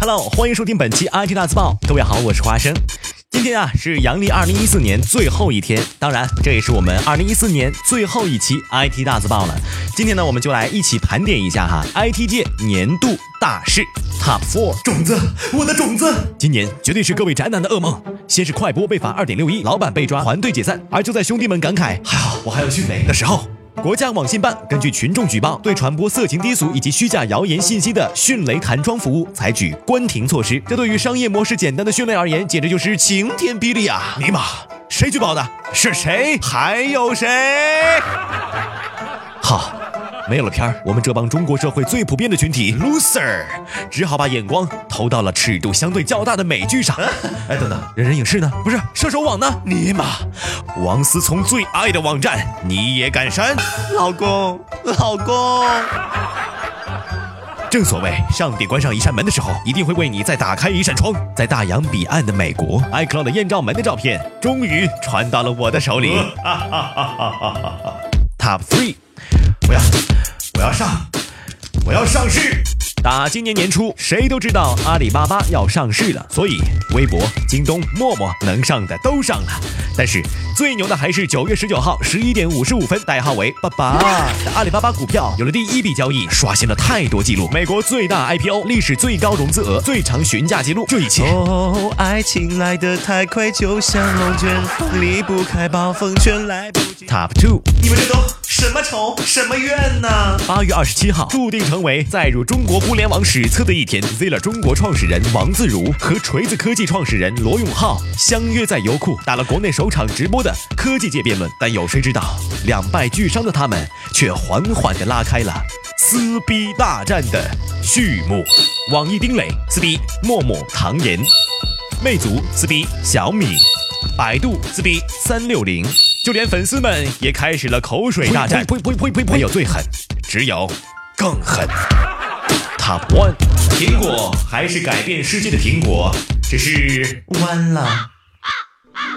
Hello，欢迎收听本期 IT 大字报。各位好，我是花生。今天啊是阳历二零一四年最后一天，当然这也是我们二零一四年最后一期 IT 大字报了。今天呢，我们就来一起盘点一下哈 IT 界年度大事 Top Four。种子，我的种子！今年绝对是各位宅男的噩梦。先是快播被罚二点六亿，老板被抓，团队解散。而就在兄弟们感慨还好我还有迅雷的时候，国家网信办根据群众举报，对传播色情低俗以及虚假谣言信息的迅雷弹窗服务采取关停措施。这对于商业模式简单的迅雷而言，简直就是晴天霹雳啊！尼玛，谁举报的？是谁？还有谁？好。没有了片儿，我们这帮中国社会最普遍的群体 loser，只好把眼光投到了尺度相对较大的美剧上。哎，等等，人人影视呢？不是射手网呢？尼玛，王思聪最爱的网站，你也敢删？老公，老公。正所谓，上帝关上一扇门的时候，一定会为你再打开一扇窗。在大洋彼岸的美国，iCloud 艳照门的照片终于传到了我的手里。Top three，不要。我要上，我要上市。打今年年初，谁都知道阿里巴巴要上市了，所以微博、京东、陌陌能上的都上了。但是最牛的还是九月十九号十一点五十五分，代号为“爸爸”的阿里巴巴股票有了第一笔交易，刷新了太多记录。美国最大 IPO，历史最高融资额，最长询价记录，这一切。哦，爱情来得太快，就像龙卷风，离不开暴风圈，来不及。Top two，你们这都仇，什么怨呢？八月二十七号，注定成为载入中国互联网史册的一天。Zilla 中国创始人王自如和锤子科技创始人罗永浩相约在优酷打了国内首场直播的科技界辩论，但有谁知道，两败俱伤的他们却缓缓地拉开了撕逼大战的序幕。网易丁磊撕逼陌陌唐岩，魅族撕逼小米，百度撕逼三六零。就连粉丝们也开始了口水大战。呸呸呸呸呸！没有最狠，只有更狠。Top one，苹果还是改变世界的苹果，只是弯了。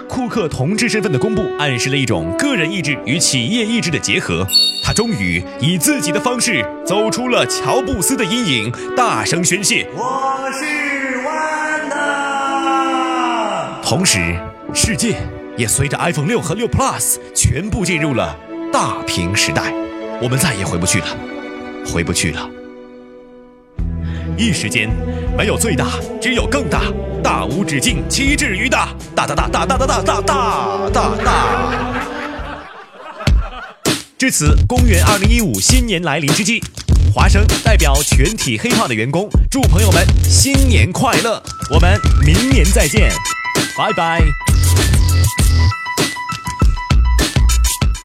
库克同志身份的公布，暗示了一种个人意志与企业意志的结合。他终于以自己的方式走出了乔布斯的阴影，大声宣泄：我是弯的。同时，世界。也随着 iPhone 六和六 Plus 全部进入了大屏时代，我们再也回不去了，回不去了。一时间，没有最大，只有更大，大无止境，岂止于大，大大大大大大大大大大大。至此，公元二零一五新年来临之际，华生代表全体黑化的员工，祝朋友们新年快乐，我们明年再见，拜拜。